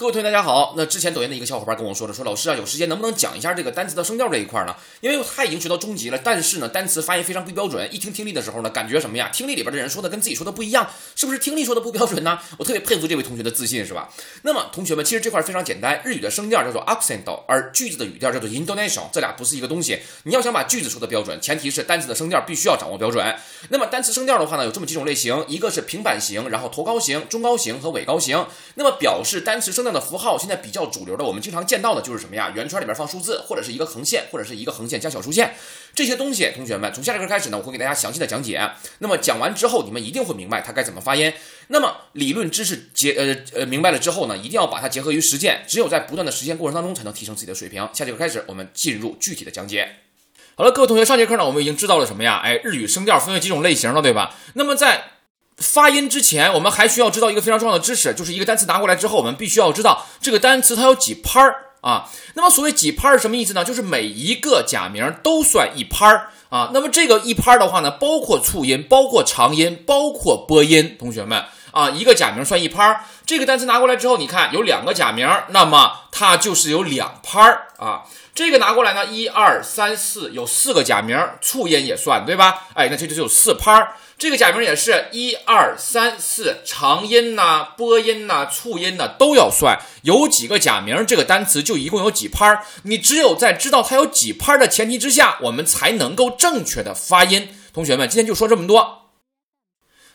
各位同学，大家好。那之前抖音的一个小伙伴跟我说了，说老师啊，有时间能不能讲一下这个单词的声调这一块呢？因为他已经学到中级了，但是呢，单词发音非常不标准。一听听力的时候呢，感觉什么呀？听力里边的人说的跟自己说的不一样，是不是听力说的不标准呢？我特别佩服这位同学的自信，是吧？那么同学们，其实这块非常简单，日语的声调叫做 accent，而句子的语调叫做 intonation，这俩不是一个东西。你要想把句子说的标准，前提是单词的声调必须要掌握标准。那么单词声调的话呢，有这么几种类型，一个是平板型，然后头高型、中高型和尾高型。那么表示单词声调的符号，现在比。较主流的，我们经常见到的就是什么呀？圆圈里边放数字，或者是一个横线，或者是一个横线加小数线，这些东西，同学们从下节课开始呢，我会给大家详细的讲解。那么讲完之后，你们一定会明白它该怎么发音。那么理论知识结呃呃明白了之后呢，一定要把它结合于实践，只有在不断的实践过程当中，才能提升自己的水平。下节课开始，我们进入具体的讲解。好了，各位同学，上节课呢，我们已经知道了什么呀？哎，日语声调分为几种类型了，对吧？那么在发音之前，我们还需要知道一个非常重要的知识，就是一个单词拿过来之后，我们必须要知道这个单词它有几拍儿啊。那么所谓几拍儿是什么意思呢？就是每一个假名都算一拍儿啊。那么这个一拍儿的话呢，包括促音，包括长音，包括播音。同学们啊，一个假名算一拍儿。这个单词拿过来之后，你看有两个假名，那么它就是有两拍儿啊。这个拿过来呢，一二三四，有四个假名，促音也算对吧？哎，那这就有四拍儿。这个假名也是一二三四，长音呐、波音呐、促音呐都要算。有几个假名，这个单词就一共有几拍儿。你只有在知道它有几拍儿的前提之下，我们才能够正确的发音。同学们，今天就说这么多。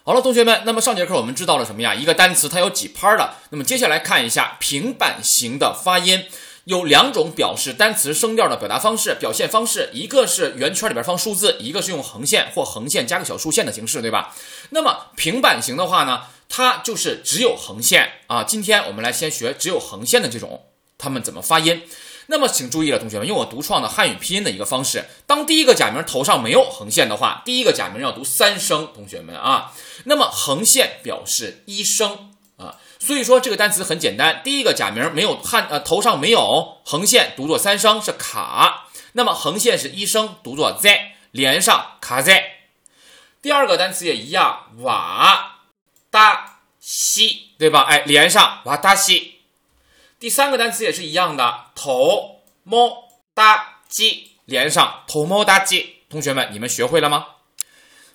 好了，同学们，那么上节课我们知道了什么呀？一个单词它有几拍儿的。那么接下来看一下平板型的发音。有两种表示单词声调的表达方式、表现方式，一个是圆圈里边放数字，一个是用横线或横线加个小竖线的形式，对吧？那么平板型的话呢，它就是只有横线啊。今天我们来先学只有横线的这种，它们怎么发音？那么请注意了，同学们，用我独创的汉语拼音的一个方式，当第一个假名头上没有横线的话，第一个假名要读三声，同学们啊。那么横线表示一声啊。所以说这个单词很简单，第一个假名没有汉呃头上没有横线，读作三声是卡，那么横线是一声，读作 z，，连上卡 z。第二个单词也一样，瓦达西，对吧？哎，连上瓦达西。第三个单词也是一样的，头猫大鸡，连上头猫大鸡。同学们，你们学会了吗？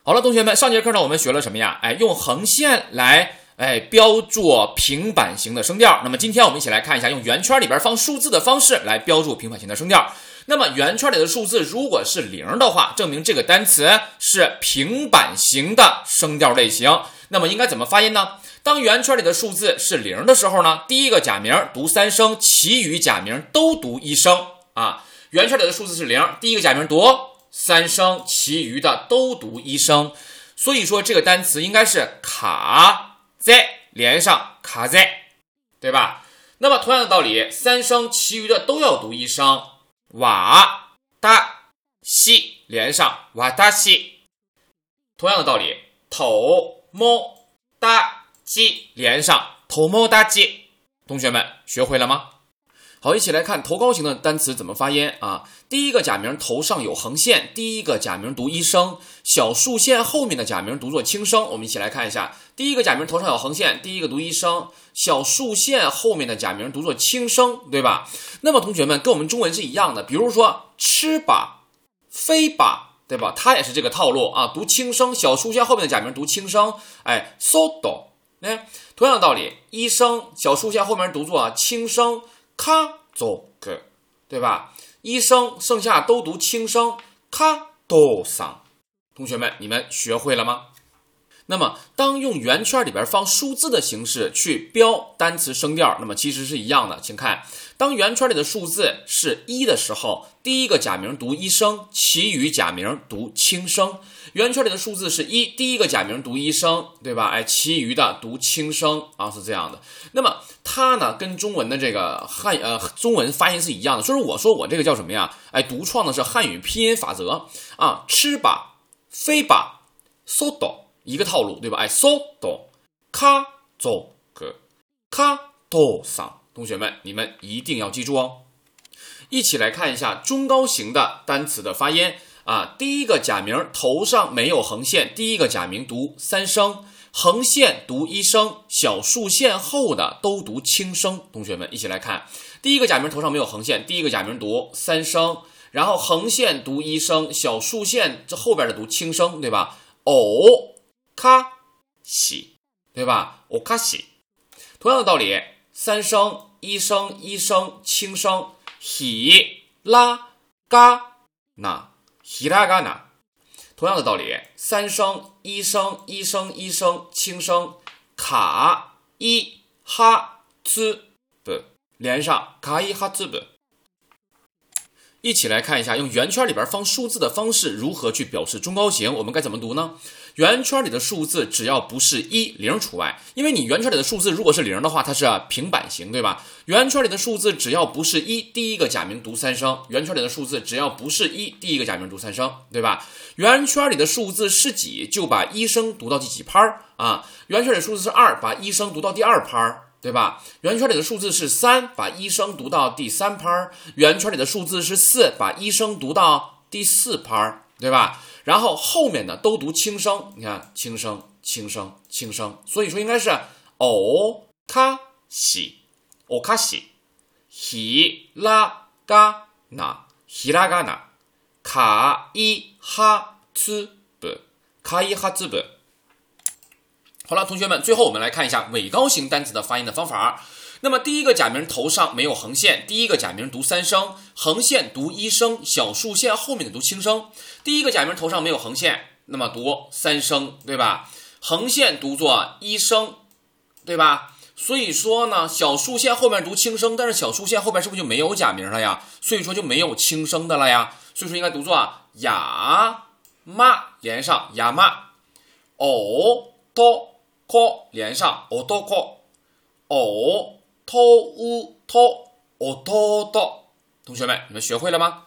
好了，同学们，上节课呢我们学了什么呀？哎，用横线来。哎，标注平板型的声调。那么今天我们一起来看一下，用圆圈里边放数字的方式来标注平板型的声调。那么圆圈里的数字如果是零的话，证明这个单词是平板型的声调类型。那么应该怎么发音呢？当圆圈里的数字是零的时候呢，第一个假名读三声，其余假名都读一声啊。圆圈里的数字是零，第一个假名读三声，其余的都读一声。所以说这个单词应该是卡。在连上卡在，对吧？那么同样的道理，三声其余的都要读一声。瓦达西连上瓦达西。同样的道理，头摸哒鸡连上头摸大鸡。同学们学会了吗？好，一起来看头高型的单词怎么发音啊？第一个假名头上有横线，第一个假名读一声，小竖线后面的假名读作轻声。我们一起来看一下，第一个假名头上有横线，第一个读一声，小竖线后面的假名读作轻声，对吧？那么同学们跟我们中文是一样的，比如说吃吧、飞吧，对吧？它也是这个套路啊，读轻声，小竖线后面的假名读轻声。哎，so do，哎，同样的道理，一声小竖线后面读作轻声。卡走个，对吧？一声，剩下都读轻声。卡多桑，同学们，你们学会了吗？那么，当用圆圈里边放数字的形式去标单词声调，那么其实是一样的。请看，当圆圈里的数字是一的时候，第一个假名读一声，其余假名读轻声。圆圈里的数字是一，第一个假名读一声，对吧？哎，其余的读轻声啊，是这样的。那么它呢，跟中文的这个汉呃中文发音是一样的。所以，我说我这个叫什么呀？哎，独创的是汉语拼音法则啊，吃吧，飞吧，so do。一个套路，对吧？哎，so do ka zo ge ka do san，同学们，你们一定要记住哦。一起来看一下中高型的单词的发音啊。第一个假名头上没有横线，第一个假名读三声，横线读一声，小竖线后的都读轻声。同学们一起来看，第一个假名头上没有横线，第一个假名读三声，然后横线读一声，小竖线这后边的读轻声，对吧？哦，卡西，对吧？哦卡西，同样的道理，三声一声一声轻声，希拉嘎那，希拉嘎那。同样的道理，三声一声一声一声轻声，卡一哈兹不连上，卡一哈兹不。一起来看一下，用圆圈里边放数字的方式如何去表示中高型，我们该怎么读呢？圆圈里的数字只要不是一零除外，因为你圆圈里的数字如果是零的话，它是平板型，对吧？圆圈里的数字只要不是一，第一个假名读三声。圆圈里的数字只要不是一，第一个假名读三声，对吧？圆圈里的数字是几，就把一声读到第几拍儿啊？圆圈里数字是二，把一声读到第二拍儿。对吧？圆圈里的数字是三，把一声读到第三拍儿；圆圈里的数字是四，把一声读到第四拍儿，对吧？然后后面的都读轻声，你看轻声、轻声、轻声，所以说应该是哦卡西，哦卡西，希拉嘎那，希拉嘎那，卡伊哈兹不，卡伊哈兹不。好了，同学们，最后我们来看一下尾高型单词的发音的方法。那么第一个假名头上没有横线，第一个假名读三声，横线读一声，小竖线后面的读轻声。第一个假名头上没有横线，那么读三声，对吧？横线读作一声，对吧？所以说呢，小竖线后面读轻声，但是小竖线后边是不是就没有假名了呀？所以说就没有轻声的了呀。所以说应该读作呀妈连上呀妈哦多。可连上哦多可哦托乌托哦多多，同学们，你们学会了吗？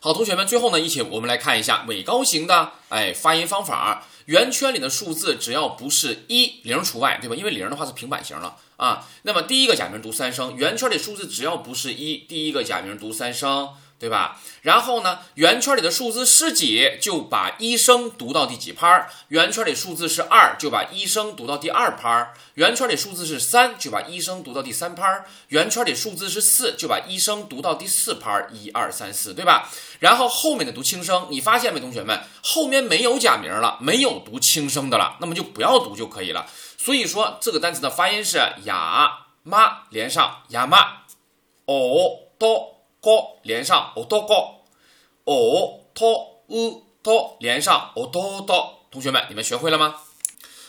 好，同学们，最后呢，一起我们来看一下尾高型的哎发音方法。圆圈里的数字只要不是一零除外，对吧？因为零的话是平板型了啊。那么第一个假名读三声，圆圈里数字只要不是一，第一个假名读三声。对吧？然后呢，圆圈里的数字是几，就把一声读到第几拍儿；圆圈里数字是二，就把一声读到第二拍儿；圆圈里数字是三，就把一声读到第三拍儿；圆圈里数字是四，就把一声读到第四拍儿。一二三四，对吧？然后后面的读轻声，你发现没，同学们？后面没有假名了，没有读轻声的了，那么就不要读就可以了。所以说，这个单词的发音是雅妈连上雅妈哦多。高连上哦多高哦托乌托连上哦多多，同学们，你们学会了吗？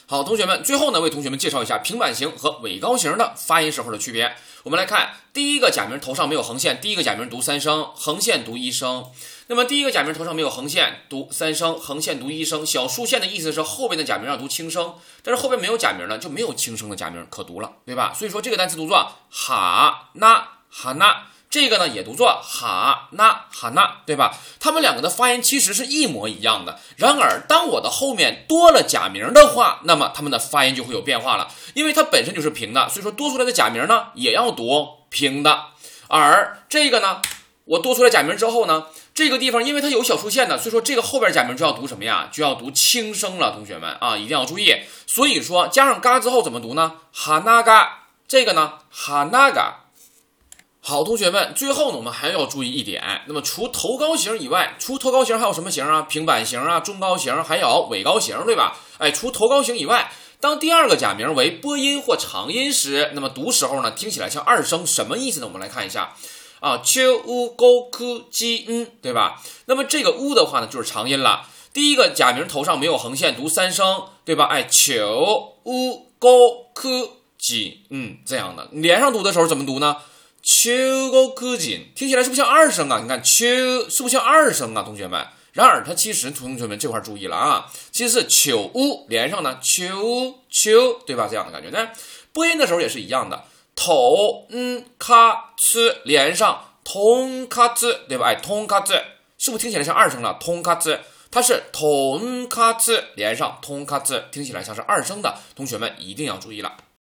好，同学们，最后呢，为同学们介绍一下平板型和尾高型的发音时候的区别。我们来看，第一个假名头上没有横线，第一个假名读三声，横线读一声。那么第一个假名头上没有横线，读三声，横线读一声。小竖线的意思是后边的假名要读轻声，但是后边没有假名呢，就没有轻声的假名可读了，对吧？所以说这个单词读作哈那哈那。这个呢也读作哈那哈那，对吧？它们两个的发音其实是一模一样的。然而，当我的后面多了假名的话，那么它们的发音就会有变化了，因为它本身就是平的，所以说多出来的假名呢也要读平的。而这个呢，我多出来假名之后呢，这个地方因为它有小竖线的，所以说这个后边假名就要读什么呀？就要读轻声了，同学们啊，一定要注意。所以说加上嘎之后怎么读呢？哈那嘎，这个呢哈那嘎。好，同学们，最后呢，我们还要注意一点。那么，除头高型以外，除头高型还有什么型啊？平板型啊，中高型，还有尾高型，对吧？哎，除头高型以外，当第二个假名为波音或长音时，那么读时候呢，听起来像二声，什么意思呢？我们来看一下啊，秋乌高科基嗯，对吧？那么这个乌的话呢，就是长音了。第一个假名头上没有横线，读三声，对吧？哎，秋乌高科基嗯，这样的连上读的时候怎么读呢？秋高科紧，听起来是不是像二声啊？你看秋是不是像二声啊？同学们，然而它其实同学们这块注意了啊，其实是秋乌连上呢，秋秋，对吧？这样的感觉呢，播音的时候也是一样的，头嗯卡呲连上，通卡兹，对吧？哎，通卡兹是不是听起来像二声了？通卡兹，它是通卡兹连上通卡兹，听起来像是二声的，同学们一定要注意了。